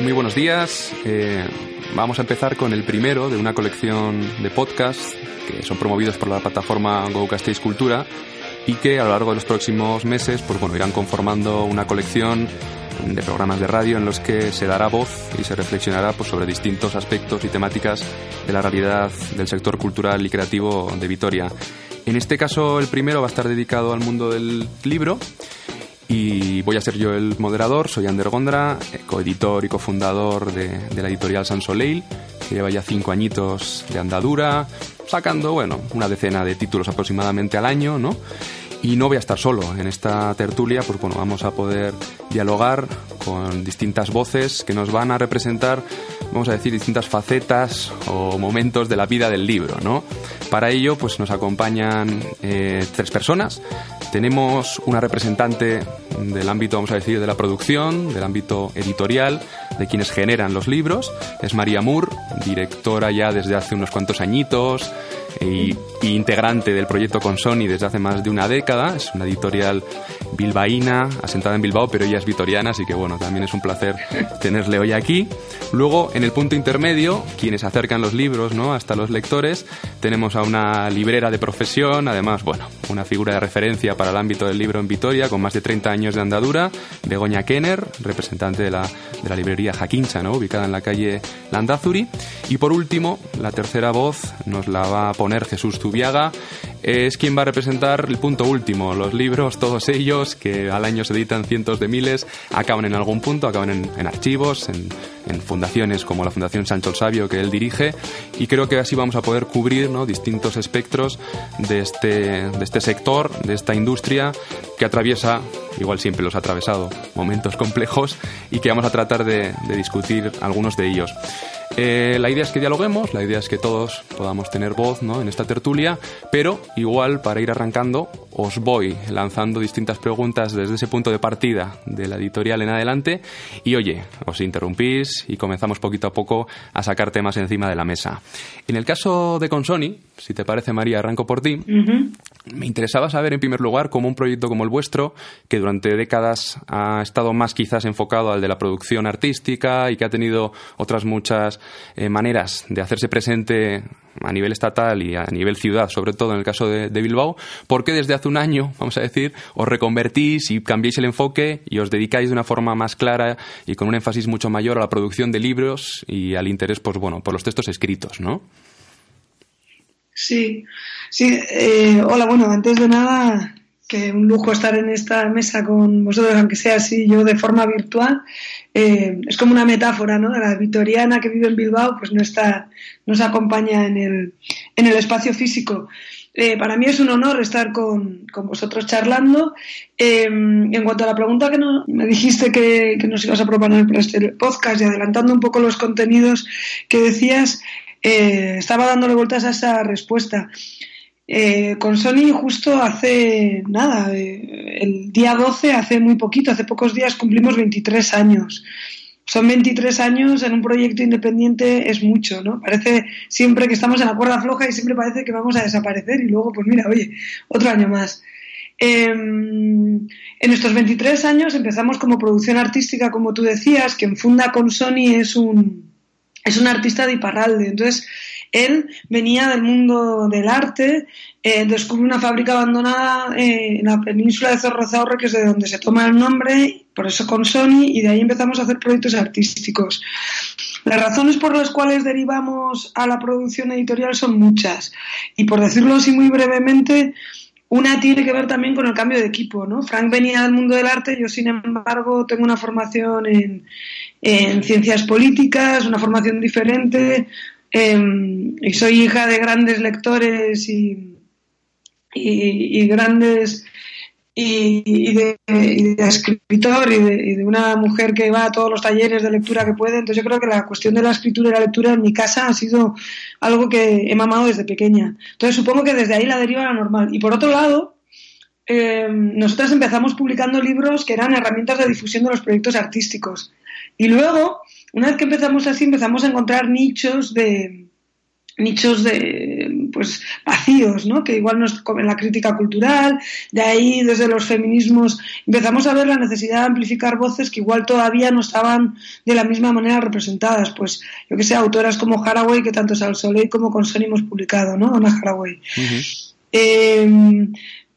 Muy buenos días. Eh, vamos a empezar con el primero de una colección de podcasts que son promovidos por la plataforma Go Cultura y que a lo largo de los próximos meses pues bueno, irán conformando una colección de programas de radio en los que se dará voz y se reflexionará pues, sobre distintos aspectos y temáticas de la realidad del sector cultural y creativo de Vitoria. En este caso, el primero va a estar dedicado al mundo del libro y voy a ser yo el moderador, soy Ander Gondra, eh, coeditor y cofundador de, la editorial San Soleil, que lleva ya cinco añitos de andadura, sacando, bueno, una decena de títulos aproximadamente al año, ¿no? Y no voy a estar solo. En esta tertulia, pues bueno, vamos a poder dialogar con distintas voces que nos van a representar, vamos a decir, distintas facetas o momentos de la vida del libro, ¿no? Para ello, pues nos acompañan eh, tres personas. Tenemos una representante del ámbito, vamos a decir, de la producción, del ámbito editorial, de quienes generan los libros. Es María Moore, directora ya desde hace unos cuantos añitos, integrante del proyecto con Sony desde hace más de una década. Es una editorial bilbaína, asentada en Bilbao, pero ella es vitoriana, así que bueno, también es un placer tenerle hoy aquí. Luego, en el punto intermedio, quienes acercan los libros ¿no? hasta los lectores, tenemos a una librera de profesión, además, bueno, una figura de referencia para el ámbito del libro en Vitoria, con más de 30 años de andadura, Begoña Kenner, representante de la, de la librería Jaquincha, ¿no? ubicada en la calle Landazuri. Y por último, la tercera voz nos la va a poner Jesús Zubiaga, es quien va a representar el punto último. Los libros, todos ellos, que al año se editan cientos de miles, acaban en algún punto, acaban en, archivos, en, fundaciones como la Fundación Sancho el Sabio que él dirige, y creo que así vamos a poder cubrir ¿no? distintos espectros de este, de este sector, de esta industria que atraviesa, igual siempre los ha atravesado, momentos complejos y que vamos a tratar de discutir algunos de ellos. Eh, la idea es que dialoguemos, la idea es que todos podamos tener voz ¿no? en esta tertulia, pero igual para ir arrancando os voy lanzando distintas preguntas desde ese punto de partida de la editorial en adelante. Y oye, os interrumpís y comenzamos poquito a poco a sacar temas encima de la mesa. En el caso de Consoni, si te parece María, arranco por ti, me interesaba saber en primer lugar cómo un proyecto como el vuestro, que durante décadas ha estado más quizás enfocado al de la producción artística y que ha tenido otras muchas eh, maneras de hacerse presente a nivel estatal y a nivel ciudad, sobre todo en el caso de, Bilbao, ¿por qué desde hace un año, vamos a decir, os reconvertís y cambiáis el enfoque y os dedicáis de una forma más clara y con un énfasis mucho mayor a la producción de libros y al interés, pues bueno, por los textos escritos, ¿no? Sí, sí. Eh, hola, bueno, antes de nada, que un lujo estar en esta mesa con vosotros, aunque sea así yo de forma virtual. Eh, es como una metáfora, ¿no? La vitoriana que vive en Bilbao, pues no está, nos acompaña en el, en el espacio físico. Eh, para mí es un honor estar con, con vosotros charlando. Eh, en cuanto a la pregunta que me dijiste que, que, nos ibas a proponer para este podcast y adelantando un poco los contenidos que decías, estaba dándole vueltas a esa respuesta. Eh, con Sony justo hace nada, eh, el día 12, hace muy poquito, hace pocos días cumplimos 23 años. Son 23 años en un proyecto independiente, es mucho, ¿no? Parece siempre que estamos en la cuerda floja y siempre parece que vamos a desaparecer y luego, pues mira, oye, otro año más. Em, en estos 23 años empezamos como producción artística, como tú decías, quien funda con Sony es un, es un artista de Iparralde. Entonces, él venía del mundo del arte, eh, descubre una fábrica abandonada eh, en la península de Zorrozaurre, que es de donde se toma el nombre, por eso con Sony, y de ahí empezamos a hacer proyectos artísticos. Las razones por las cuales derivamos a la producción editorial son muchas, y por decirlo así muy brevemente, una tiene que ver también con el cambio de equipo, ¿no? Frank venía del mundo del arte, yo sin embargo tengo una formación en, en ciencias políticas, una formación diferente, Em, y soy hija de grandes lectores y, y, grandes y, de, escritor y de, una mujer que va a todos los talleres de lectura que puede. Entonces yo creo que la cuestión de la escritura y la lectura en mi casa ha sido algo que he mamado desde pequeña. Entonces supongo que desde ahí la deriva era normal. Y por otro lado, eh, nosotras empezamos publicando libros que eran herramientas de difusión de los proyectos artísticos. Y luego una vez que empezamos así, empezamos a encontrar nichos de nichos de pues vacíos, ¿no? Que igual nos en la crítica cultural, de ahí desde los feminismos empezamos a ver la necesidad de amplificar voces que igual todavía no estaban de la misma manera representadas, pues yo que sé, autoras como Haraway que tanto Sal Soleil como con Sony hemos publicado, ¿no? Ana Haraway.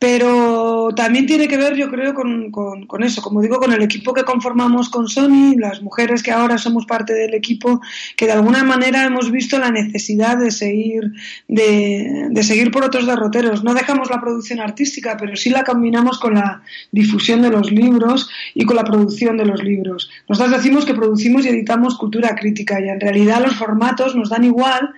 Pero también tiene que ver, yo creo, con, eso, como digo, con el equipo que conformamos con Sony, las mujeres que ahora somos parte del equipo, que de alguna manera hemos visto la necesidad de seguir, de seguir por otros derroteros. No dejamos la producción artística, pero sí la combinamos con la difusión de los libros y con la producción de los libros. Nosotros decimos que producimos y editamos cultura crítica y en realidad los formatos nos dan igual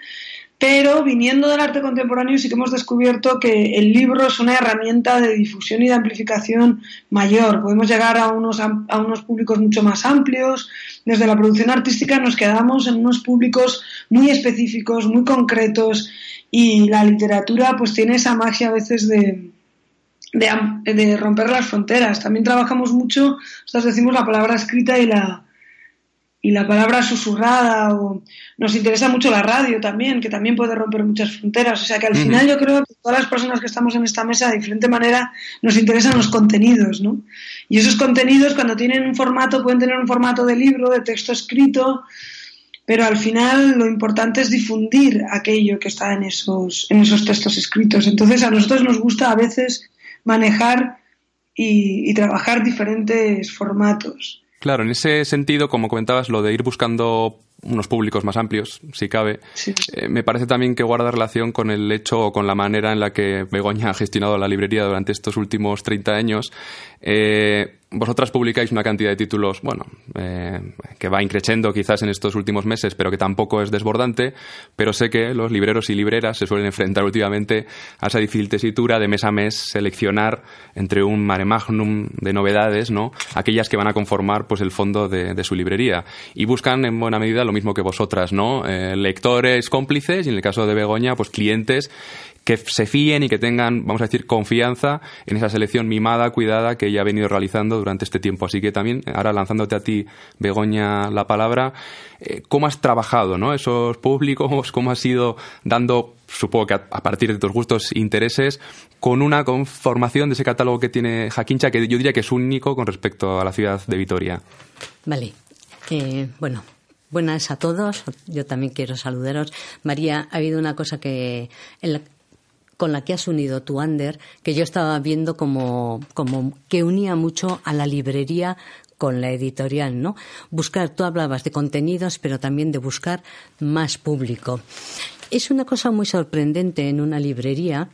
pero viniendo del arte contemporáneo sí que hemos descubierto que el libro es una herramienta de difusión y de amplificación mayor. Podemos llegar a unos, a unos públicos mucho más amplios. Desde la producción artística nos quedamos en unos públicos muy específicos, muy concretos y la literatura pues tiene esa magia a veces de, de, romper las fronteras. También trabajamos mucho, nosotros decimos la palabra escrita y la, y la palabra susurrada o nos interesa mucho la radio también, que también puede romper muchas fronteras. O sea que al final yo creo que todas las personas que estamos en esta mesa de diferente manera nos interesan los contenidos, ¿no? Y esos contenidos cuando tienen un formato pueden tener un formato de libro, de texto escrito, pero al final lo importante es difundir aquello que está en esos, en esos textos escritos. Entonces a nosotros nos gusta a veces manejar y trabajar diferentes formatos. Claro, en ese sentido, como comentabas, lo de ir buscando unos públicos más amplios, si cabe. Eh, me parece también que guarda relación con el hecho o con la manera en la que Begoña ha gestionado la librería durante estos últimos 30 años. Eh, vosotras publicáis una cantidad de títulos, bueno, eh, que va increciendo quizás en estos últimos meses, pero que tampoco es desbordante, pero sé que los libreros y libreras se suelen enfrentar últimamente a esa difícil tesitura de mes a mes seleccionar entre un mare magnum de novedades, ¿no? Aquellas que van a conformar pues el fondo de, su librería. Y buscan en buena medida lo mismo que vosotras, ¿no? Eh, lectores cómplices y en el caso de Begoña, pues clientes que se fíen y que tengan, vamos a decir, confianza en esa selección mimada, cuidada que ella ha venido realizando durante este tiempo. Así que también, ahora lanzándote a ti, Begoña, la palabra, eh, ¿cómo has trabajado ¿no? esos públicos? ¿Cómo has ido dando, supongo que a, partir de tus gustos e intereses, con una conformación de ese catálogo que tiene Jaquincha, que yo diría que es único con respecto a la ciudad de Vitoria? Vale. Bueno, Buenas a todos. Yo también quiero saludaros. María, ha habido una cosa que en la, con la que has unido tu Ander, que yo estaba viendo como, como que unía mucho a la librería con la editorial, ¿no? Buscar, tú hablabas de contenidos, pero también de buscar más público. Es una cosa muy sorprendente en una librería,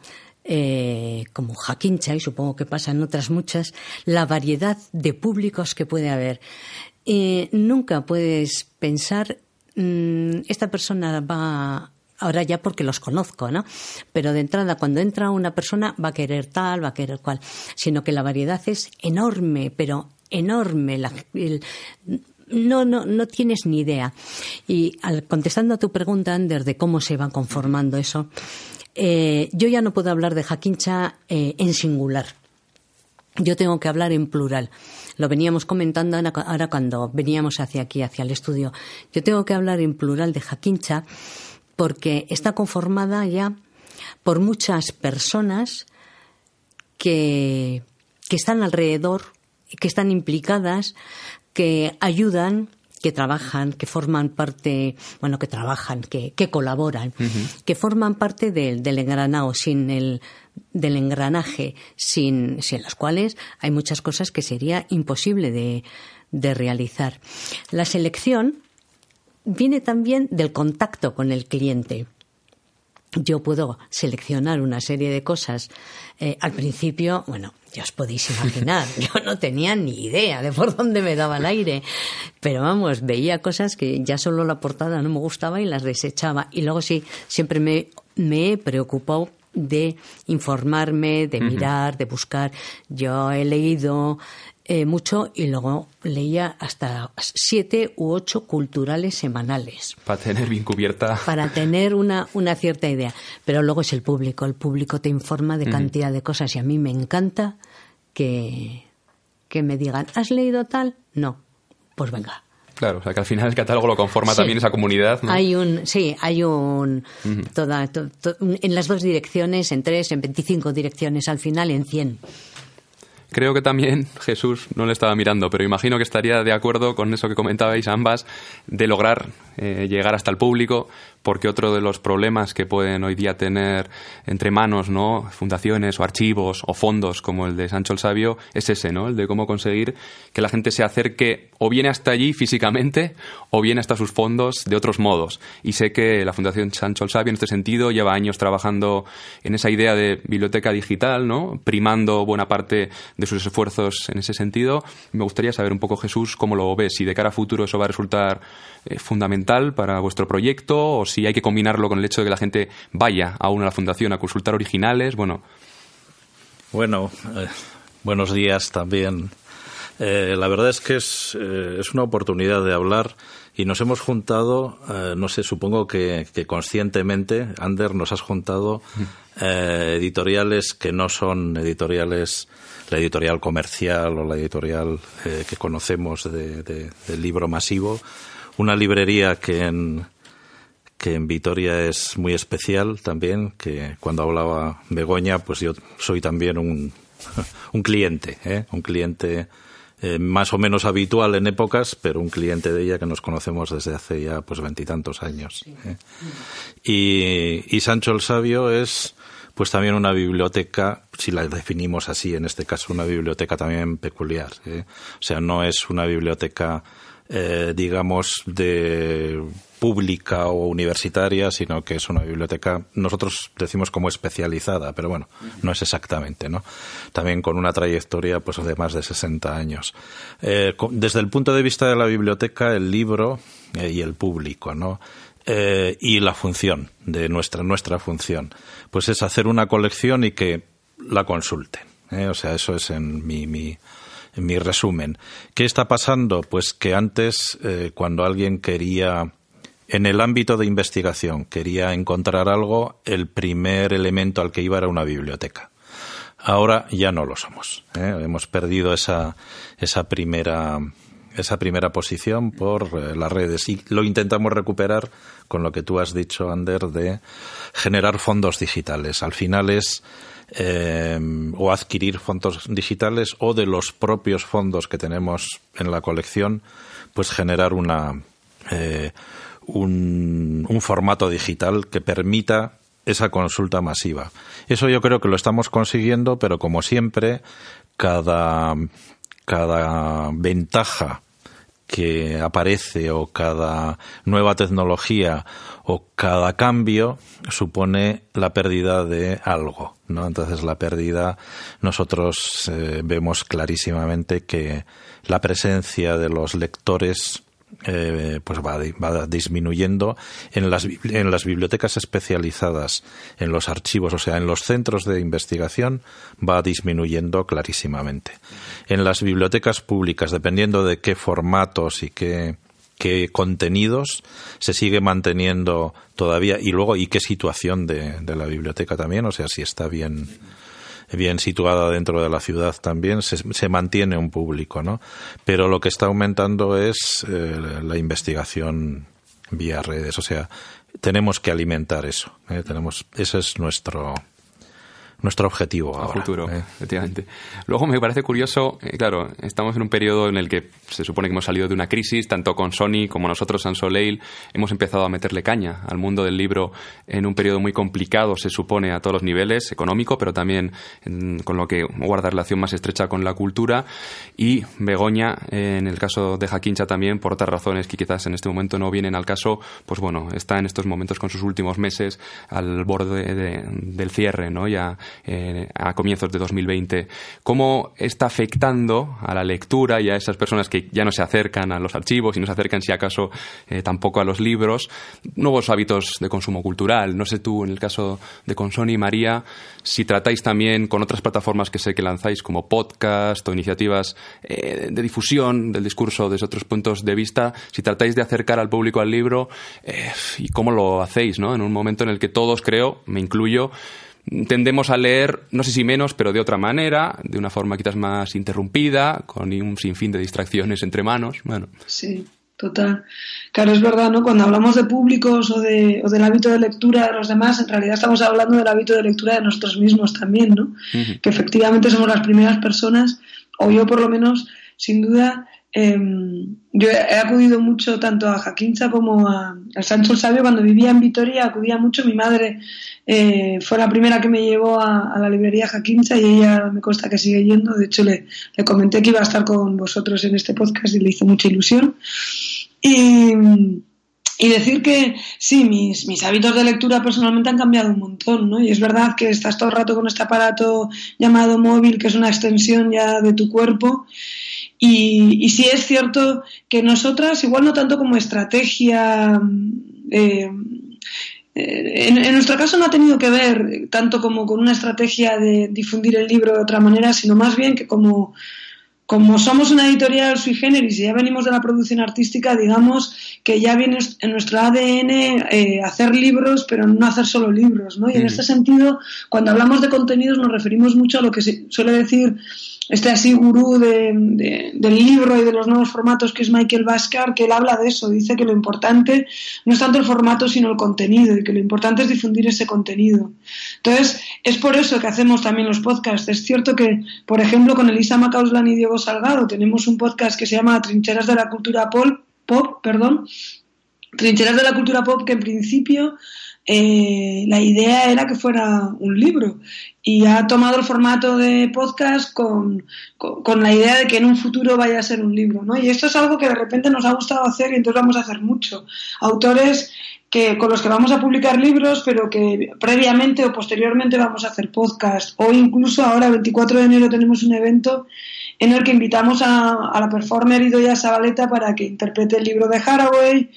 eh, como Jaquincha, y supongo que pasa en otras muchas, la variedad de públicos que puede haber. Eh, nunca puedes pensar, mm, esta persona va ahora ya porque los conozco, ¿no? Pero de entrada, cuando entra una persona, va a querer tal, va a querer cual, sino que la variedad es enorme, pero enorme. no, no, no tienes ni idea. Y al, contestando a tu pregunta, Ander, de cómo se va conformando eso, eh, yo ya no puedo hablar de Jaquincha eh, en singular. Yo tengo que hablar en plural. Lo veníamos comentando ahora cuando veníamos hacia aquí, hacia el estudio. Yo tengo que hablar en plural de Jaquincha porque está conformada ya por muchas personas que, están alrededor, que están implicadas, que ayudan, que trabajan, que forman parte, bueno, que trabajan, que, colaboran, que forman parte del, del engranado, sin el, del engranaje, sin, sin las cuales hay muchas cosas que sería imposible de, de realizar. La selección viene también del contacto con el cliente. Yo puedo seleccionar una serie de cosas. Eh, al principio, bueno, ya os podéis imaginar, yo no tenía ni idea de por dónde me daba el aire. Pero vamos, veía cosas que ya solo la portada no me gustaba y las desechaba. Y luego sí, siempre me, me he preocupado de informarme, de mirar, de buscar. Yo he leído eh, mucho y luego leía hasta siete u ocho culturales semanales. Para tener bien cubierta. Para tener una, una cierta idea. Pero luego es el público. El público te informa de cantidad de cosas y a mí me encanta que, que me digan, ¿has leído tal? No. Pues venga, Claro, o sea que al final el catálogo lo conforma también esa comunidad. ¿no? Hay un, sí, hay un, toda, en las dos direcciones, en tres, en 25 direcciones, al final en 100. Creo que también Jesús no le estaba mirando, pero imagino que estaría de acuerdo con eso que comentabais ambas, de lograr eh, llegar hasta el público, porque otro de los problemas que pueden hoy día tener entre manos, ¿no? Fundaciones o archivos o fondos como el de Sancho el Sabio es ese, ¿no? El de cómo conseguir que la gente se acerque o viene hasta allí físicamente o viene hasta sus fondos de otros modos. Y sé que la Fundación Sancho el Sabio en este sentido lleva años trabajando en esa idea de biblioteca digital, ¿no? Primando buena parte de sus esfuerzos en ese sentido. Me gustaría saber un poco, Jesús, cómo lo ves, si de cara a futuro eso va a resultar eh, fundamental para vuestro proyecto o si hay que combinarlo con el hecho de que la gente vaya aún a la fundación a consultar originales. Bueno, bueno eh, buenos días también. Eh, la verdad es que es, es, una oportunidad de hablar y nos hemos juntado, no sé, supongo que, que, conscientemente, Ander, nos has juntado editoriales que no son editoriales la editorial comercial o la editorial que conocemos de, de, del libro masivo, una librería que en, que en Vitoria es muy especial también, que cuando hablaba Begoña, pues yo soy también un, un cliente, ¿eh? un cliente eh, más o menos habitual en épocas, pero un cliente de ella que nos conocemos desde hace ya pues veintitantos años. ¿eh? Y, y Sancho el Sabio es pues también una biblioteca, si la definimos así, en este caso una biblioteca también peculiar. ¿eh? O sea, no es una biblioteca eh, digamos, de pública o universitaria, sino que es una biblioteca, nosotros decimos como especializada, pero bueno, no es exactamente, ¿no? También con una trayectoria pues de más de 60 años. Eh, desde el punto de vista de la biblioteca, el libro eh, y el público, ¿no? Eh, y la función de nuestra nuestra función, pues es hacer una colección y que la consulten. ¿eh? O sea, eso es en mi, mi mi resumen. ¿Qué está pasando? Pues que antes, eh, cuando alguien quería, en el ámbito de investigación, quería encontrar algo, el primer elemento al que iba era una biblioteca. Ahora ya no lo somos. ¿eh? Hemos perdido esa, esa primera esa primera posición por eh, las redes y lo intentamos recuperar con lo que tú has dicho, Ander, de generar fondos digitales. Al final es eh, o adquirir fondos digitales o de los propios fondos que tenemos en la colección, pues generar una, eh, un, un formato digital que permita esa consulta masiva. Eso yo creo que lo estamos consiguiendo, pero como siempre, cada, cada ventaja que aparece o cada nueva tecnología o cada cambio supone la pérdida de algo, ¿no? Entonces la pérdida nosotros eh, vemos clarísimamente que la presencia de los lectores eh, pues va, va, disminuyendo en las, en las bibliotecas especializadas, en los archivos, o sea, en los centros de investigación, va disminuyendo clarísimamente. En las bibliotecas públicas, dependiendo de qué formatos y qué, qué contenidos se sigue manteniendo todavía y luego y qué situación de, de la biblioteca también, o sea, si está bien bien situada dentro de la ciudad también, se, se mantiene un público, ¿no? Pero lo que está aumentando es eh, la investigación vía redes, o sea, tenemos que alimentar eso, ¿eh? tenemos, ese es nuestro nuestro objetivo a ahora, futuro, ¿eh? efectivamente. Luego me parece curioso, eh, claro, estamos en un periodo en el que se supone que hemos salido de una crisis, tanto con Sony como nosotros, San Soleil, hemos empezado a meterle caña al mundo del libro en un periodo muy complicado, se supone, a todos los niveles, económico, pero también en, con lo que guarda relación más estrecha con la cultura. Y Begoña, eh, en el caso de Jaquincha también, por otras razones que quizás en este momento no vienen al caso, pues bueno, está en estos momentos con sus últimos meses al borde de, de, del cierre, ¿no? Ya eh, a comienzos de 2020. ¿Cómo está afectando a la lectura y a esas personas que ya no se acercan a los archivos y no se acercan, si acaso, eh, tampoco a los libros, nuevos hábitos de consumo cultural? No sé tú, en el caso de Consoni, María, si tratáis también con otras plataformas que sé que lanzáis como podcast o iniciativas eh, de difusión del discurso desde otros puntos de vista, si tratáis de acercar al público al libro y cómo lo hacéis, ¿no? En un momento en el que todos, creo, me incluyo, tendemos a leer, no sé si menos, pero de otra manera, de una forma quizás más interrumpida, con un sinfín de distracciones entre manos. Bueno. Sí. total. Claro, es verdad, ¿no? Cuando hablamos de públicos o, de, o del hábito de lectura de los demás, en realidad estamos hablando del hábito de lectura de nosotros mismos también, ¿no? Que efectivamente somos las primeras personas, o yo por lo menos, sin duda, em, yo he acudido mucho tanto a Jaquincha como a, Sancho el Sabio. Cuando vivía en Vitoria acudía mucho. Mi madre eh, fue la primera que me llevó a, la librería Jaquincha y ella me consta que sigue yendo. De hecho, le, le comenté que iba a estar con vosotros en este podcast y le hizo mucha ilusión. Y, decir que sí, mis, mis hábitos de lectura personalmente han cambiado un montón, ¿no? Y es verdad que estás todo el rato con este aparato llamado móvil, que es una extensión ya de tu cuerpo. Y, y sí es cierto que nosotras, igual no tanto como estrategia, eh, eh, en, en, nuestro caso no ha tenido que ver tanto como con una estrategia de difundir el libro de otra manera, sino más bien que como como somos una editorial sui generis y ya venimos de la producción artística, digamos que ya viene en nuestro ADN eh, hacer libros, pero no hacer solo libros, ¿no? Y en este sentido, cuando hablamos de contenidos nos referimos mucho a lo que se suele decir este así gurú de, del libro y de los nuevos formatos que es Michael Bascar, que él habla de eso, dice que lo importante no es tanto el formato sino el contenido y que lo importante es difundir ese contenido. Entonces, es por eso que hacemos también los podcasts. Es cierto que, por ejemplo, con Elisa Macauslan y Diego Salgado tenemos un podcast que se llama Trincheras de la Cultura Pop, pop perdón, Trincheras de la Cultura Pop que en principio eh, la idea era que fuera un libro y ha tomado el formato de podcast con, con, la idea de que en un futuro vaya a ser un libro, ¿no? Y esto es algo que de repente nos ha gustado hacer y entonces vamos a hacer mucho. Autores que, con los que vamos a publicar libros, pero que previamente o posteriormente vamos a hacer podcast. O incluso ahora, el 24 de enero, tenemos un evento en el que invitamos a, la performer Idoya Sabaleta para que interprete el libro de Haraway,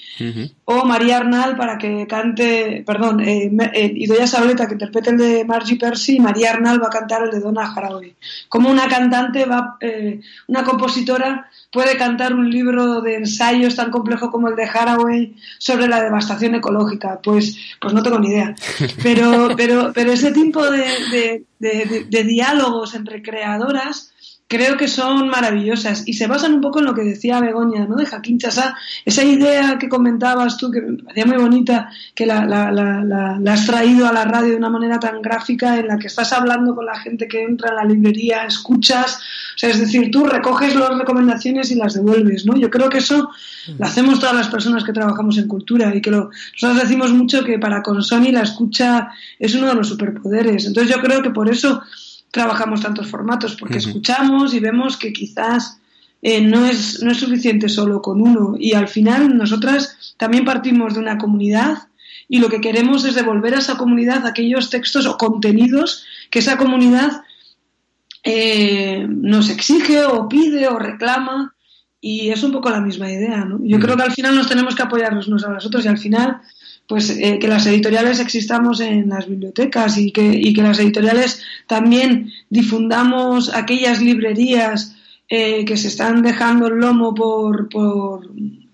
o María Arnal para que cante, perdón, eh, eh, Idoya Sabaleta que interprete el de Margie Percy y María Arnal va a cantar el de Donna Haraway. Como una cantante va, eh, una compositora puede cantar un libro de ensayos tan complejo como el de Haraway sobre la devastación ecológica, pues, pues no tengo ni idea. Pero, pero, pero ese tipo de, de diálogos entre creadoras creo que son maravillosas y se basan un poco en lo que decía Begoña, ¿no? De Jaquín Chasá, esa idea que comentabas tú, que me parecía muy bonita, que la, la, la, la, has traído a la radio de una manera tan gráfica, en la que estás hablando con la gente que entra en la librería, escuchas, o sea, es decir, tú recoges las recomendaciones y las devuelves, ¿no? Yo creo que eso lo hacemos todas las personas que trabajamos en cultura y que lo, nosotros decimos mucho que para con Sony la escucha es uno de los superpoderes. Entonces yo creo que por eso trabajamos tantos formatos, porque escuchamos y vemos que quizás eh, no, es, no es suficiente solo con uno. Y al final nosotras también partimos de una comunidad y lo que queremos es devolver a esa comunidad aquellos textos o contenidos que esa comunidad eh, nos exige o pide o reclama. Y es un poco la misma idea, ¿no? Yo creo que al final nos tenemos que apoyarnos unos a los otros y al final pues eh, que las editoriales existamos en las bibliotecas y que, y que las editoriales también difundamos aquellas librerías eh, que se están dejando el lomo por, por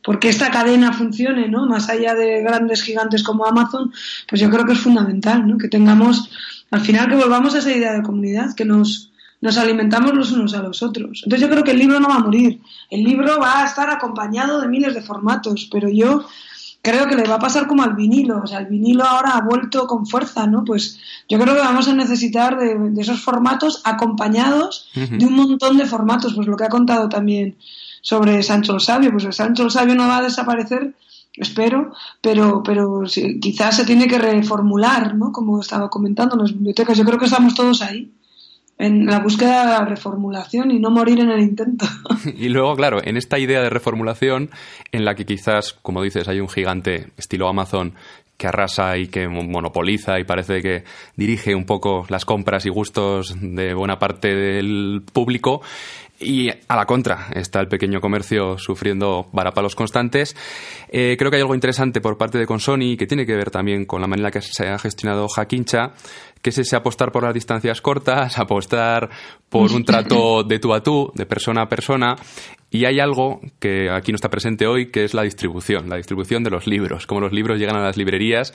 porque esta cadena funcione, ¿no? Más allá de grandes gigantes como Amazon, pues yo creo que es fundamental, ¿no? Que tengamos, al final que volvamos a esa idea de comunidad, que nos, nos alimentamos los unos a los otros. Entonces yo creo que el libro no va a morir. El libro va a estar acompañado de miles de formatos, pero yo creo que le va a pasar como al vinilo. O sea, el vinilo ahora ha vuelto con fuerza, ¿no? Pues yo creo que vamos a necesitar de, esos formatos acompañados de un montón de formatos. Pues lo que ha contado también sobre Sancho el Sabio. Pues el Sancho el Sabio no va a desaparecer, espero, pero, pero quizás se tiene que reformular, ¿no? Como estaba comentando en las bibliotecas. Yo creo que estamos todos ahí en la búsqueda de la reformulación y no morir en el intento. Y luego, claro, en esta idea de reformulación, en la que quizás, como dices, hay un gigante estilo Amazon que arrasa y que monopoliza y parece que dirige un poco las compras y gustos de buena parte del público. Y a la contra. Está el pequeño comercio sufriendo varapalos constantes. Eh, creo que hay algo interesante por parte de Consoni que tiene que ver también con la manera que se ha gestionado Jaquincha, que es ese apostar por las distancias cortas, apostar por un trato de tú a tú, de persona a persona, Y hay algo que aquí no está presente hoy, que es la distribución, la distribución de los libros, cómo los libros llegan a las librerías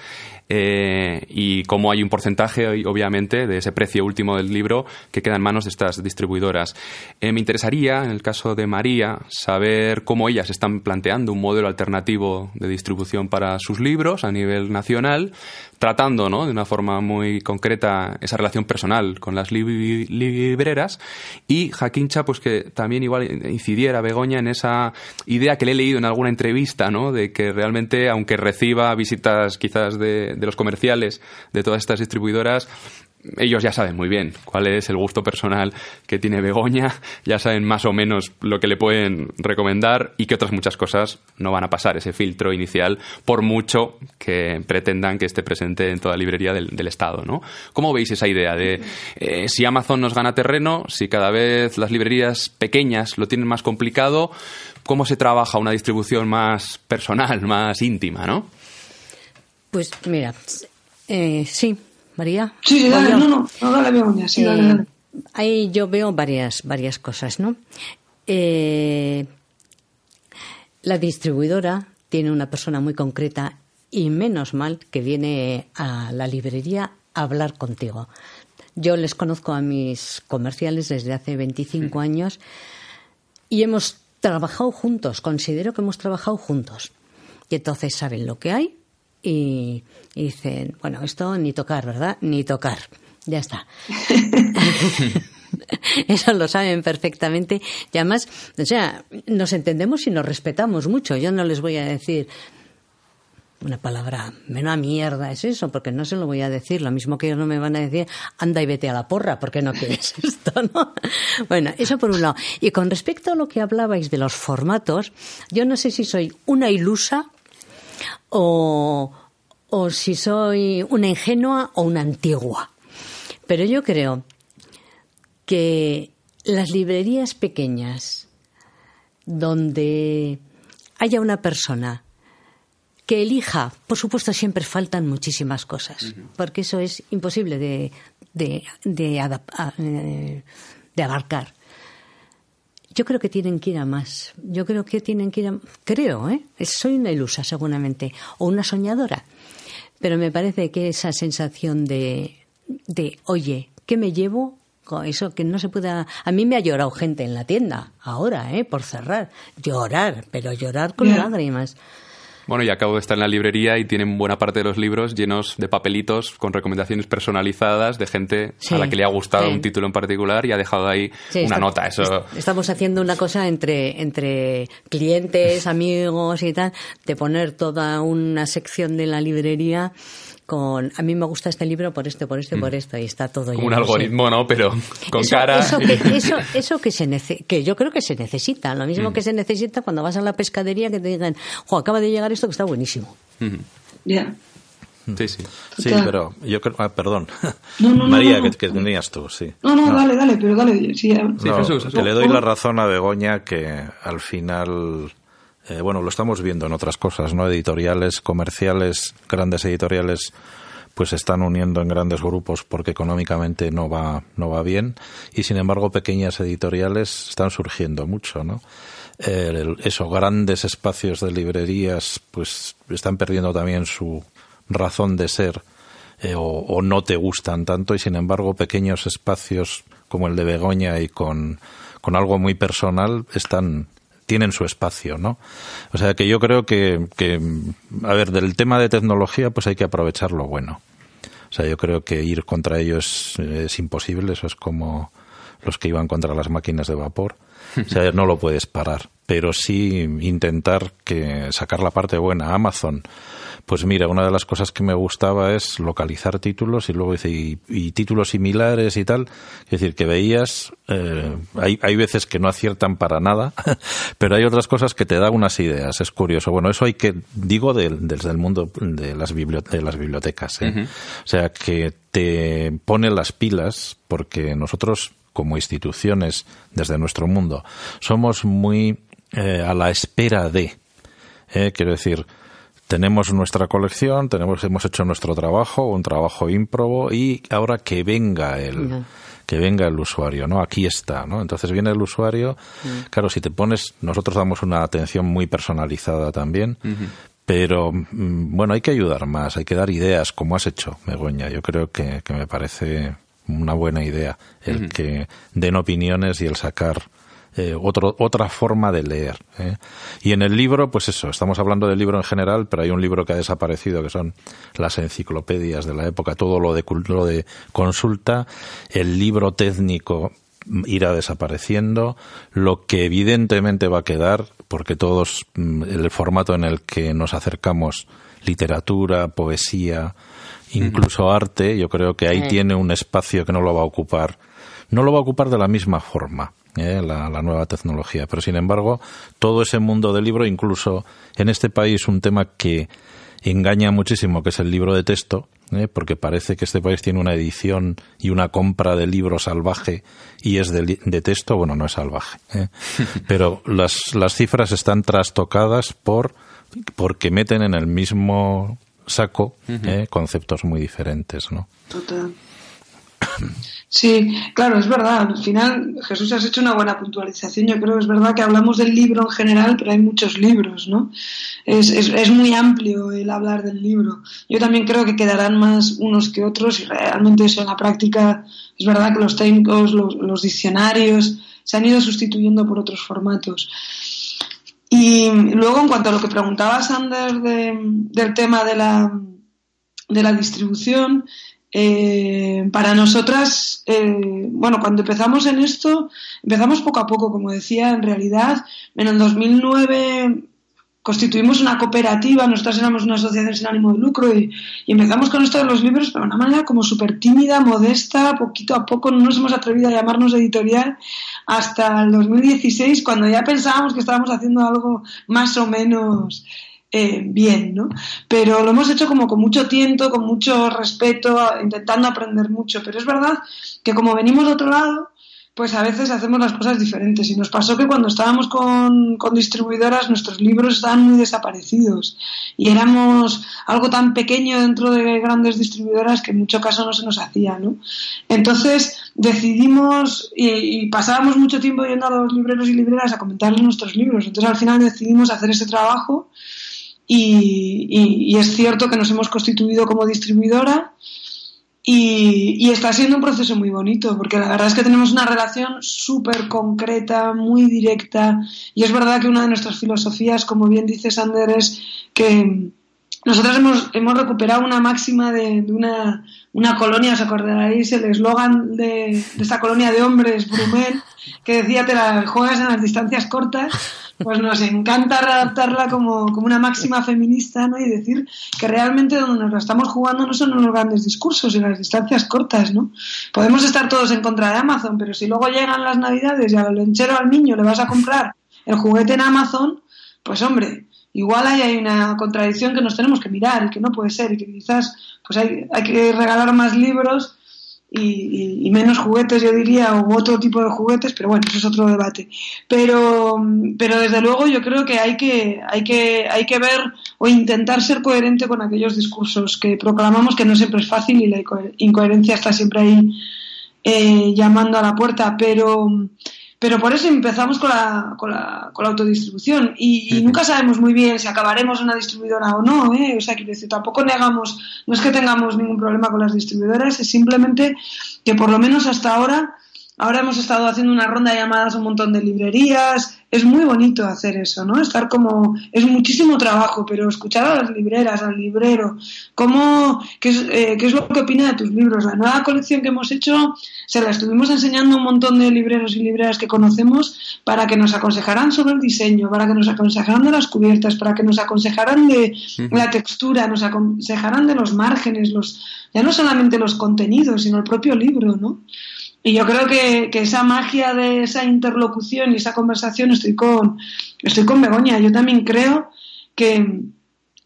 eh, y cómo hay un porcentaje, obviamente, de ese precio último del libro que queda en manos de estas distribuidoras. Eh, me interesaría, en el caso de María, saber cómo ellas están planteando un modelo alternativo de distribución para sus libros a nivel nacional, tratando ¿no? de una forma muy concreta esa relación personal con las libreras y Jaquincha, pues que también igual incidiera Begoña en esa idea que le he leído en alguna entrevista, ¿no? de que realmente, aunque reciba visitas quizás de, de los comerciales de todas estas distribuidoras, ellos ya saben muy bien cuál es el gusto personal que tiene Begoña, ya saben más o menos lo que le pueden recomendar y que otras muchas cosas no van a pasar ese filtro inicial, por mucho que pretendan que esté presente en toda librería del, Estado. ¿no? ¿Cómo veis esa idea de eh, si Amazon nos gana terreno, si cada vez las librerías pequeñas lo tienen más complicado, cómo se trabaja una distribución más personal, más íntima? ¿no? Pues mira, eh, sí, María. Sí, dale, no, no, no, dale, sí, dale, dale. Ahí yo veo varias, varias cosas, ¿no? Eh, la distribuidora tiene una persona muy concreta y menos mal que viene a la librería a hablar contigo. Yo les conozco a mis comerciales desde hace 25 años y hemos trabajado juntos, considero que hemos trabajado juntos. Y entonces saben lo que hay, y, dicen, bueno, esto ni tocar, ¿verdad? Ni tocar. Ya está. Eso lo saben perfectamente. Y además, o sea, nos entendemos y nos respetamos mucho. Yo no les voy a decir una palabra, menos mierda es eso, porque no se lo voy a decir. Lo mismo que ellos no me van a decir, anda y vete a la porra, porque no quieres esto, ¿no? Bueno, eso por un lado. Y con respecto a lo que hablabais de los formatos, yo no sé si soy una ilusa o, o si soy una ingenua o una antigua. Pero yo creo que las librerías pequeñas, donde haya una persona que elija, por supuesto siempre faltan muchísimas cosas, porque eso es imposible de, de, de, eh, de abarcar. Yo creo que tienen que ir a más. Yo creo que tienen que ir a... Creo, ¿eh? Soy una ilusa, seguramente, o una soñadora. Pero me parece que esa sensación de, de oye, ¿qué me llevo? Eso que no se pueda... A mí me ha llorado gente en la tienda, ahora, ¿eh? Por cerrar. Llorar, pero llorar con lágrimas. Bueno, y acabo de estar en la librería y tienen buena parte de los libros llenos de papelitos con recomendaciones personalizadas de gente a la que le ha gustado un título en particular y ha dejado ahí una nota. Eso... Estamos haciendo una cosa entre, entre clientes, amigos y tal, de poner toda una sección de la librería con a mí me gusta este libro por esto, por esto y por mm. esto y está todo Como un algoritmo, ¿no? Pero con cara. Eso que, eso, que, se que yo creo que se necesita, lo mismo mm. que se necesita cuando vas a la pescadería que te digan, jo, acaba de llegar esto que está buenísimo. Ya. Sí, sí. Sí, pero yo creo. Ah, perdón. María, que, tenías tú, sí. No, no, dale, dale, pero dale. Sí, Jesús, Que le doy la razón a Begoña que al final eh, bueno, lo estamos viendo en otras cosas, ¿no? Editoriales, comerciales, grandes editoriales pues se están uniendo en grandes grupos porque económicamente no va no va bien y sin embargo pequeñas editoriales están surgiendo mucho, ¿no? Eh, esos grandes espacios de librerías pues están perdiendo también su razón de ser eh, o, o, no te gustan tanto y sin embargo pequeños espacios como el de Begoña y con, con algo muy personal están tienen su espacio, ¿no? O sea que yo creo que, a ver, del tema de tecnología, pues hay que aprovechar lo bueno. O sea, yo creo que ir contra ellos es, imposible, eso es como los que iban contra las máquinas de vapor. O sea, no lo puedes parar, pero sí intentar que sacar la parte buena. Amazon pues mira, una de las cosas que me gustaba es localizar títulos y luego dice, y, títulos similares y tal. Es decir, que veías, eh, hay, hay veces que no aciertan para nada, pero hay otras cosas que te dan unas ideas. Es curioso. Bueno, eso hay que, digo desde el mundo de las, de las bibliotecas. ¿eh? O sea, que te pone las pilas porque nosotros como instituciones desde nuestro mundo somos muy eh, a la espera de. quiero decir, tenemos nuestra colección, tenemos, hemos hecho nuestro trabajo, un trabajo ímprobo y ahora que venga el, que venga el usuario, ¿no? Aquí está, ¿no? Entonces viene el usuario, mm. claro, si te pones, nosotros damos una atención muy personalizada también, pero mm, bueno, hay que ayudar más, hay que dar ideas, como has hecho, Begoña. Yo creo que, que me parece una buena idea el que den opiniones y el sacar eh, otro, otra forma de leer. ¿eh? Y en el libro, pues eso, estamos hablando del libro en general, pero hay un libro que ha desaparecido que son las enciclopedias de la época, todo lo de, lo de consulta, el libro técnico irá desapareciendo, lo que evidentemente va a quedar, porque todos, mm, el formato en el que nos acercamos, literatura, poesía, incluso arte, yo creo que ahí tiene un espacio que no lo va a ocupar, no lo va a ocupar de la misma forma. ¿Eh? la, nueva tecnología. Pero sin embargo, todo ese mundo del libro, incluso en este país, un tema que engaña muchísimo, que es el libro de texto, ¿eh? porque parece que este país tiene una edición y una compra de libro salvaje y es de, texto, bueno, no es salvaje, ¿eh? pero las, las cifras están trastocadas por porque meten en el mismo saco conceptos muy diferentes, ¿no? Total. Sí, claro, es verdad. Al final, Jesús, has hecho una buena puntualización. Yo creo que es verdad que hablamos del libro en general, pero hay muchos libros, ¿no? Es, muy amplio el hablar del libro. Yo también creo que quedarán más unos que otros y realmente eso en la práctica es verdad que los técnicos, los, diccionarios se han ido sustituyendo por otros formatos. Y luego, en cuanto a lo que preguntaba Sander del tema de la, de la distribución, eh, para nosotras, eh, bueno, cuando empezamos en esto, empezamos poco a poco, como decía, en realidad, en el 2009 constituimos una cooperativa, nosotras éramos una asociación sin ánimo de lucro y, empezamos con esto de los libros, pero de una manera como súper tímida, modesta, poquito a poco, no nos hemos atrevido a llamarnos editorial hasta el 2016, cuando ya pensábamos que estábamos haciendo algo más o menos eh, bien, ¿no? Pero lo hemos hecho como con mucho tiento, con mucho respeto, intentando aprender mucho. Pero es verdad que como venimos de otro lado, pues a veces hacemos las cosas diferentes. Y nos pasó que cuando estábamos con, con, distribuidoras, nuestros libros estaban muy desaparecidos. Y éramos algo tan pequeño dentro de grandes distribuidoras que en mucho caso no se nos hacía, ¿no? Entonces decidimos y, y pasábamos mucho tiempo yendo a los libreros y libreras a comentarles nuestros libros. Entonces al final decidimos hacer ese trabajo y, es cierto que nos hemos constituido como distribuidora y, está siendo un proceso muy bonito porque la verdad es que tenemos una relación súper concreta, muy directa y es verdad que una de nuestras filosofías, como bien dice Sander, es que nosotros hemos, hemos recuperado una máxima de, una, una, colonia, os acordaréis el eslogan de, de, esta colonia de hombres, Brumel, que decía te la juegas en las distancias cortas pues nos encanta adaptarla como, como, una máxima feminista ¿no? y decir que realmente donde nos la estamos jugando no son los grandes discursos y las distancias cortas. ¿no? Podemos estar todos en contra de Amazon, pero si luego llegan las navidades y al lenchero al niño le vas a comprar el juguete en Amazon, pues hombre, igual ahí hay una contradicción que nos tenemos que mirar y que no puede ser y que quizás pues hay, hay que regalar más libros y, menos juguetes, yo diría, o otro tipo de juguetes, pero bueno, eso es otro debate. Pero, pero desde luego yo creo que hay que, hay que, hay que ver o intentar ser coherente con aquellos discursos que proclamamos, que no siempre es fácil y la incoherencia está siempre ahí eh, llamando a la puerta, pero pero por eso empezamos con la, con la, con la autodistribución y, nunca sabemos muy bien si acabaremos una distribuidora o no. ¿eh? O sea, que decir, tampoco negamos, no es que tengamos ningún problema con las distribuidoras, es simplemente que por lo menos hasta ahora Ahora hemos estado haciendo una ronda de llamadas a un montón de librerías. Es muy bonito hacer eso, ¿no? Estar como. Es muchísimo trabajo, pero escuchar a las libreras, al librero, cómo. Qué es, eh, qué es lo que opina de tus libros. La nueva colección que hemos hecho se la estuvimos enseñando a un montón de libreros y libreras que conocemos para que nos aconsejaran sobre el diseño, para que nos aconsejaran de las cubiertas, para que nos aconsejaran de la textura, nos aconsejaran de los márgenes, los ya no solamente los contenidos, sino el propio libro, ¿no? Y yo creo que, esa magia de esa interlocución y esa conversación, estoy con, estoy con Begoña. Yo también creo que,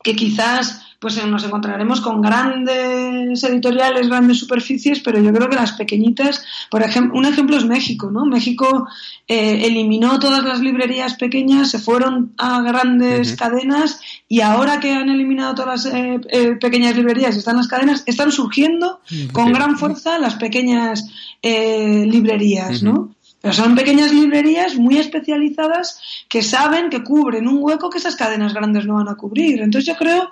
quizás pues nos encontraremos con grandes editoriales, grandes superficies, pero yo creo que las pequeñitas, por ejemplo, un ejemplo es México, ¿no? México eh, eliminó todas las librerías pequeñas, se fueron a grandes cadenas y ahora que han eliminado todas las eh, eh, pequeñas librerías y están las cadenas, están surgiendo con gran fuerza las pequeñas librerías, ¿no? Pero son pequeñas librerías muy especializadas que saben que cubren un hueco que esas cadenas grandes no van a cubrir. Entonces yo creo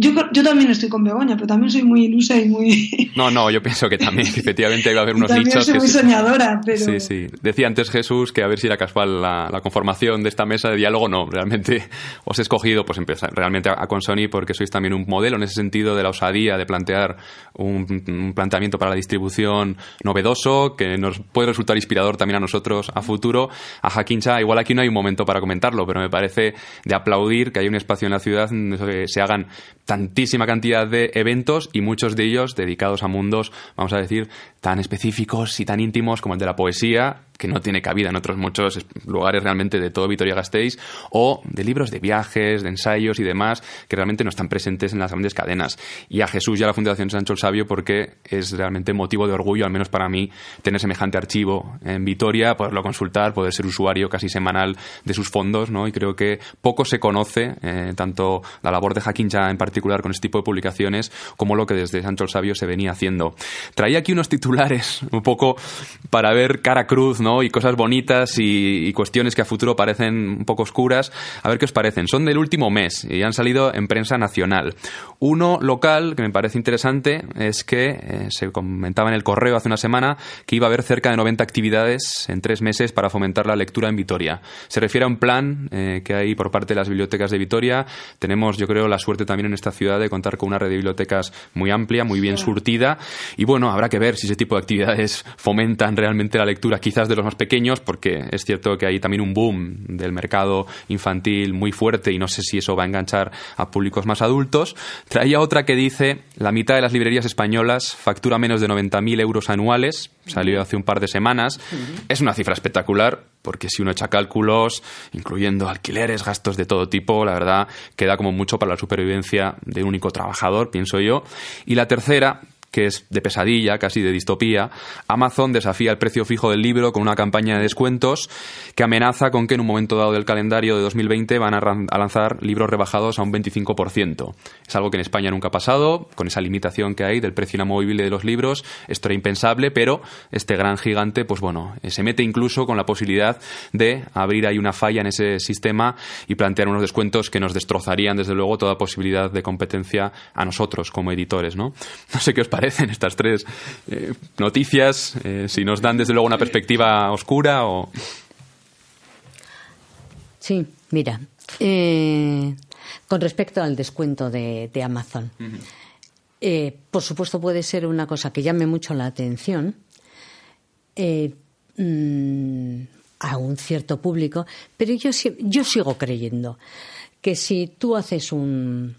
yo, yo también estoy con Begoña, pero también soy muy ilusa y muy... No, no, yo pienso que también, efectivamente, va a haber unos también nichos... soy muy soñadora, pero... Sí, sí. Decía antes Jesús que a ver si era casual la, la, conformación de esta mesa de diálogo. No, realmente os he escogido pues empezar realmente a, con Sony porque sois también un modelo en ese sentido de la osadía de plantear un, un, planteamiento para la distribución novedoso que nos puede resultar inspirador también a nosotros a futuro. A Jaquincha, igual aquí no hay un momento para comentarlo, pero me parece de aplaudir que hay un espacio en la ciudad donde se hagan tantísima cantidad de eventos y muchos de ellos dedicados a mundos, vamos a decir, tan específicos y tan íntimos como el de la poesía, que no tiene cabida en otros muchos lugares realmente de todo Vitoria-Gasteiz, o de libros de viajes, de ensayos y demás, que realmente no están presentes en las grandes cadenas. Y a Jesús y a la Fundación Sancho el Sabio, porque es realmente motivo de orgullo, al menos para mí, tener semejante archivo en Vitoria, poderlo consultar, poder ser usuario casi semanal de sus fondos, ¿no? Y creo que poco se conoce, eh, tanto la labor de Jaquincha en particular con este tipo de publicaciones, como lo que desde Sancho el Sabio se venía haciendo. Traía aquí unos titulares un poco para ver cara cruz, ¿no? Y cosas bonitas y, y, cuestiones que a futuro parecen un poco oscuras. A ver qué os parecen. Son del último mes y han salido en prensa nacional. Uno local que me parece interesante es que eh, se comentaba en el correo hace una semana que iba a haber cerca de 90 actividades en tres meses para fomentar la lectura en Vitoria. Se refiere a un plan eh, que hay por parte de las bibliotecas de Vitoria. Tenemos, yo creo, la suerte también en esta ciudad de contar con una red de bibliotecas muy amplia, muy bien surtida. Y bueno, habrá que ver si ese tipo de actividades fomentan realmente la lectura, quizás de los más pequeños, porque es cierto que hay también un boom del mercado infantil muy fuerte y no sé si eso va a enganchar a públicos más adultos. Traía otra que dice, la mitad de las librerías españolas factura menos de 90.000 euros anuales, salió hace un par de semanas. Es una cifra espectacular, porque si uno echa cálculos, incluyendo alquileres, gastos de todo tipo, la verdad, queda como mucho para la supervivencia de un único trabajador, pienso yo. Y la tercera, que es de pesadilla, casi de distopía, Amazon desafía el precio fijo del libro con una campaña de descuentos que amenaza con que en un momento dado del calendario de 2020 van a, lanzar libros rebajados a un 25%. Es algo que en España nunca ha pasado, con esa limitación que hay del precio inamovible de los libros. Esto era impensable, pero este gran gigante, pues bueno, eh, se mete incluso con la posibilidad de abrir ahí una falla en ese sistema y plantear unos descuentos que nos destrozarían, desde luego, toda posibilidad de competencia a nosotros como editores, ¿no? No sé qué os parecen estas tres eh, noticias? Eh, si nos dan desde luego una perspectiva oscura o... Sí, mira, eh, con respecto al descuento de, de Amazon, uh -huh. por supuesto puede ser una cosa que llame mucho la atención mmm, a un cierto público, pero yo, yo sigo creyendo que si tú haces un,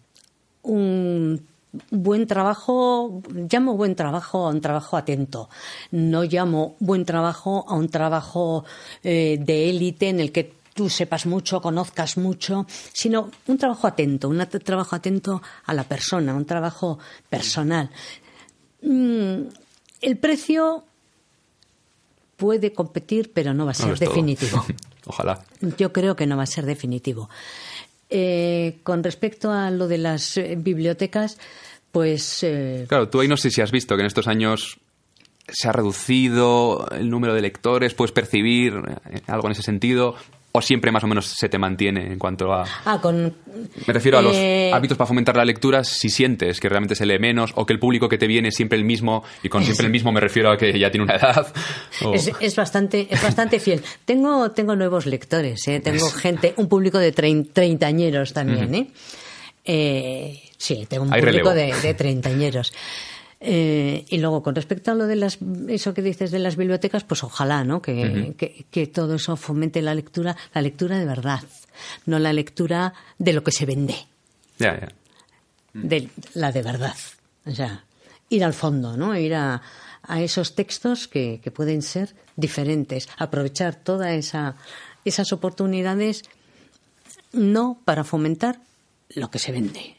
un buen trabajo, llamo buen trabajo a un trabajo atento. No llamo buen trabajo a un trabajo eh, de élite en el que tú sepas mucho, conozcas mucho, sino un trabajo atento, un trabajo atento a la persona, un trabajo personal. Mm, el precio puede competir, pero no va a ser no definitivo. Ojalá. Yo creo que no va a ser definitivo. Eh, con respecto a lo de las eh, bibliotecas, pues. Eh... Claro, tú ahí no sé si has visto que en estos años se ha reducido el número de lectores, puedes percibir algo en ese sentido. ¿O siempre más o menos se te mantiene en cuanto a...? Ah, con... Me refiero a los eh... hábitos para fomentar la lectura, si sientes que realmente se lee menos o que el público que te viene es siempre el mismo, y con siempre el mismo me refiero a que ya tiene una edad. O... Es, es, bastante, es bastante fiel. Tengo, tengo nuevos lectores, ¿eh? tengo gente, un público de trein, treintañeros también. ¿eh? Eh, sí, tengo un Hay público relevo. de, de treintañeros. Eh, y luego, con respecto a lo de las, eso que dices de las bibliotecas, pues ojalá, ¿no? Que, uh -huh. que, que, todo eso fomente la lectura, la lectura de verdad, no la lectura de lo que se vende. Ya, ya. De la de verdad. O sea, ir al fondo, ¿no? Ir a, a esos textos que, que, pueden ser diferentes, aprovechar todas esa, esas oportunidades, no para fomentar lo que se vende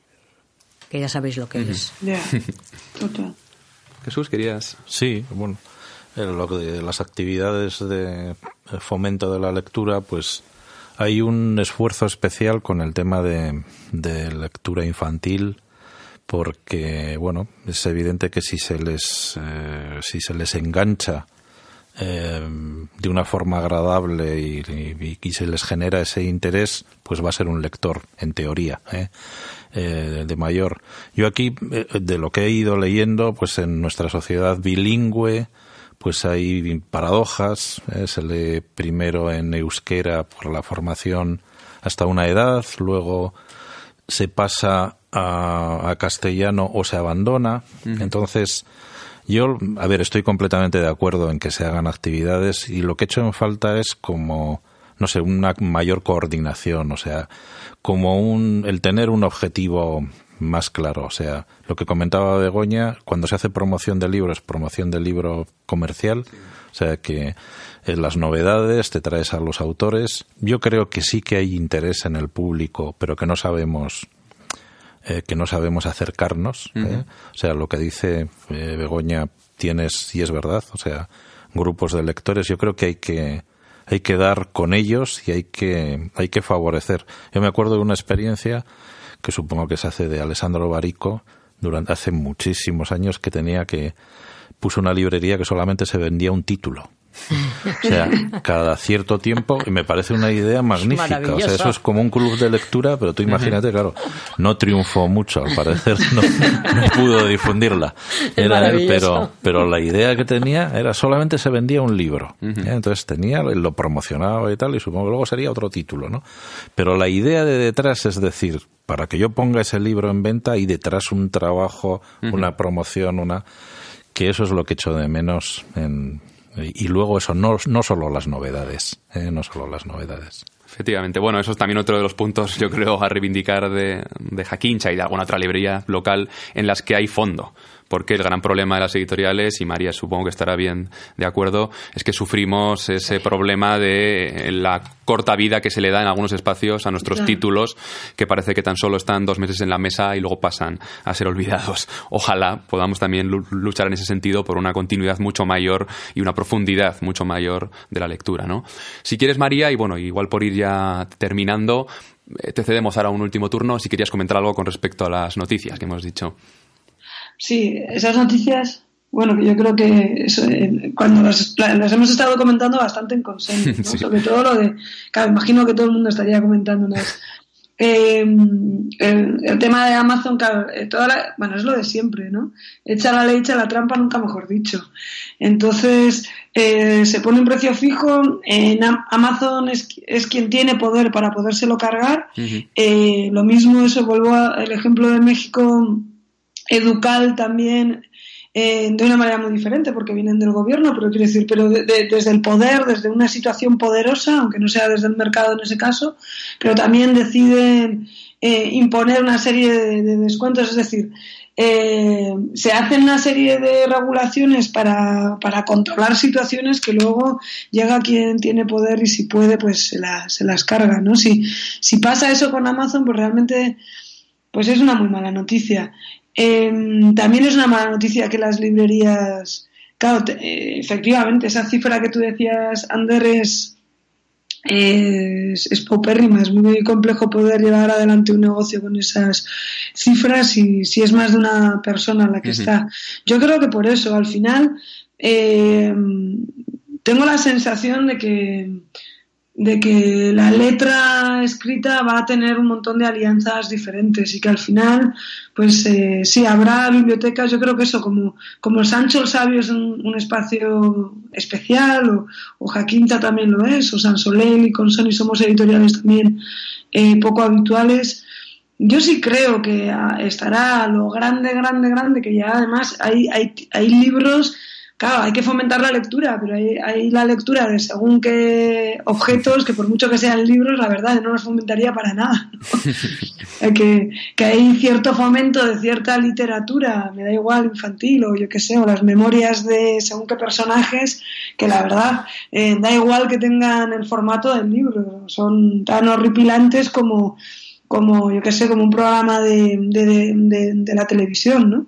que ya sabéis lo que es. Total. Jesús, querías. Sí, bueno, eh, lo de las actividades de fomento de la lectura, pues hay un esfuerzo especial con el tema de, lectura infantil porque bueno es evidente que si se les eh, si se les engancha eh, de una forma agradable y, y, se les genera ese interés, pues va a ser un lector, en teoría, ¿eh? Eh, de mayor. Yo aquí, de lo que he ido leyendo, pues en nuestra sociedad bilingüe, pues hay paradojas. Se lee primero en euskera por la formación hasta una edad, luego se pasa a, castellano o se abandona. Entonces, yo, a ver, estoy completamente de acuerdo en que se hagan actividades y lo que he hecho en falta es como, no sé, una mayor coordinación, o sea, como un, el tener un objetivo más claro. O sea, lo que comentaba Begoña, cuando se hace promoción de libros, promoción de libro comercial, o sea que en las novedades te traes a los autores. Yo creo que sí que hay interés en el público, pero que no sabemos eh, que no sabemos acercarnos. ¿eh? O sea, lo que dice eh, Begoña tienes, y es verdad, o sea, grupos de lectores, yo creo que hay que hay que dar con ellos y hay que hay que favorecer. Yo me acuerdo de una experiencia que supongo que se hace de Alessandro Barico durante hace muchísimos años que tenía que puso una librería que solamente se vendía un título. O sea, cada cierto tiempo, y me parece una idea magnífica. O sea, eso es como un club de lectura, pero tú imagínate, claro, no triunfó mucho, al parecer no, pudo difundirla. Era, pero, pero la idea que tenía era solamente se vendía un libro. ¿eh? Entonces tenía, lo promocionaba y tal, y supongo que luego sería otro título, ¿no? Pero la idea de detrás es decir, para que yo ponga ese libro en venta y detrás un trabajo, una promoción, una que eso es lo que echo de menos en, y luego eso, no, no solo las novedades, ¿eh? no solo las novedades. Efectivamente. Bueno, eso es también otro de los puntos, yo creo, a reivindicar de, de Jaquincha y de alguna otra librería local en las que hay fondo porque el gran problema de las editoriales, y María supongo que estará bien de acuerdo, es que sufrimos ese problema de la corta vida que se le da en algunos espacios a nuestros títulos, que parece que tan solo están dos meses en la mesa y luego pasan a ser olvidados. Ojalá podamos también luchar en ese sentido por una continuidad mucho mayor y una profundidad mucho mayor de la lectura, ¿no? Si quieres, María, y bueno, igual por ir ya terminando, eh, te cedemos ahora un último turno si querías comentar algo con respecto a las noticias que hemos dicho. Sí, esas noticias, bueno, yo creo que eh, cuando las, hemos estado comentando bastante en consenso, sobre todo lo de, claro, imagino que todo el mundo estaría comentando eh, el, tema de Amazon, claro, eh, toda bueno, es lo de siempre, ¿no? Echa la ley, echa la trampa, nunca mejor dicho. Entonces, se pone un precio fijo, en Amazon es, es, quien tiene poder para podérselo cargar. lo mismo, eso vuelvo al ejemplo de México educal también eh, de una manera muy diferente porque vienen del gobierno, pero quiero decir, pero desde el poder, desde una situación poderosa, aunque no sea desde el mercado en ese caso, pero también deciden eh, imponer una serie de, descuentos, es decir, eh, se hacen una serie de regulaciones para, para, controlar situaciones que luego llega quien tiene poder y si puede, pues se, se las carga, ¿no? Si, si pasa eso con Amazon, pues realmente pues es una muy mala noticia. Em, también es una mala noticia que las librerías, claro, eh, efectivamente, esa cifra que tú decías, Ander, es, es, paupérrima, es muy complejo poder llevar adelante un negocio con esas cifras y si es más de una persona la que está. Yo creo que por eso, al final, em, tengo la sensación de que de que la letra escrita va a tener un montón de alianzas diferentes y que al final, pues eh, sí, habrá bibliotecas, yo creo que eso, como, como Sancho el Sabio es un, espacio especial, o, Jaquinta también lo es, o San Soleil y con Sony somos editoriales también eh, poco habituales, yo sí creo que ah, estará lo grande, grande, grande, que ya además hay, hay libros Claro, hay que fomentar la lectura, pero hay, la lectura de según qué objetos, que por mucho que sean libros, la verdad no los fomentaría para nada. que, que, hay cierto fomento de cierta literatura, me da igual infantil o yo qué sé, o las memorias de según qué personajes, que la verdad eh, da igual que tengan el formato del libro, son tan horripilantes como como yo que sé, como un programa de, de, la televisión, ¿no?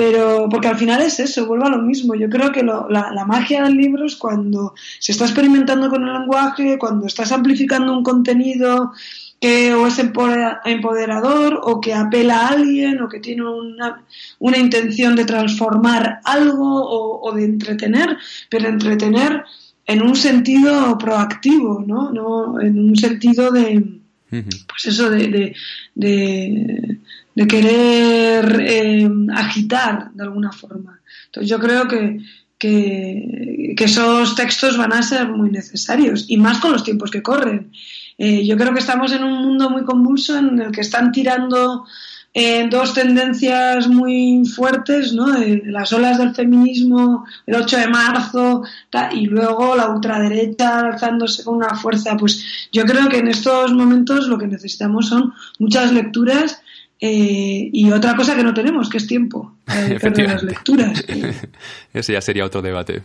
Pero, porque al final es eso, vuelvo a lo mismo. Yo creo que la, la, magia del libro es cuando se está experimentando con el lenguaje, cuando estás amplificando un contenido que o es empoderador o que apela a alguien o que tiene una, una intención de transformar algo o, de entretener, pero entretener en un sentido proactivo, ¿no? no en un sentido de, pues eso, de, de, querer eh, agitar de alguna forma. Entonces yo creo que, que, que esos textos van a ser muy necesarios y más con los tiempos que corren. Eh, yo creo que estamos en un mundo muy convulso en el que están tirando eh, dos tendencias muy fuertes, ¿no? las olas del feminismo, el 8 de marzo, y luego la ultraderecha alzándose con una fuerza. Pues yo creo que en estos momentos lo que necesitamos son muchas lecturas eh, y otra cosa que no tenemos, que es tiempo para las lecturas. Ese ya sería otro debate.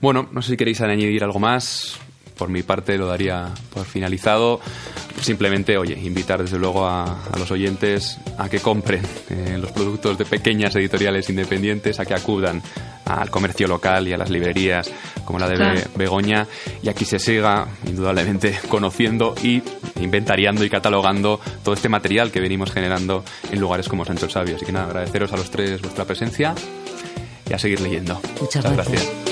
Bueno, no sé si queréis añadir algo más por mi parte lo daría por finalizado. Simplemente, oye, invitar desde luego a, los oyentes a que compren eh, los productos de pequeñas editoriales independientes, a que acudan al comercio local y a las librerías como la de Begoña y aquí se siga indudablemente conociendo y inventariando y catalogando todo este material que venimos generando en lugares como Sancho Sabio. Así que nada, agradeceros a los tres vuestra presencia y a seguir leyendo. Muchas, gracias.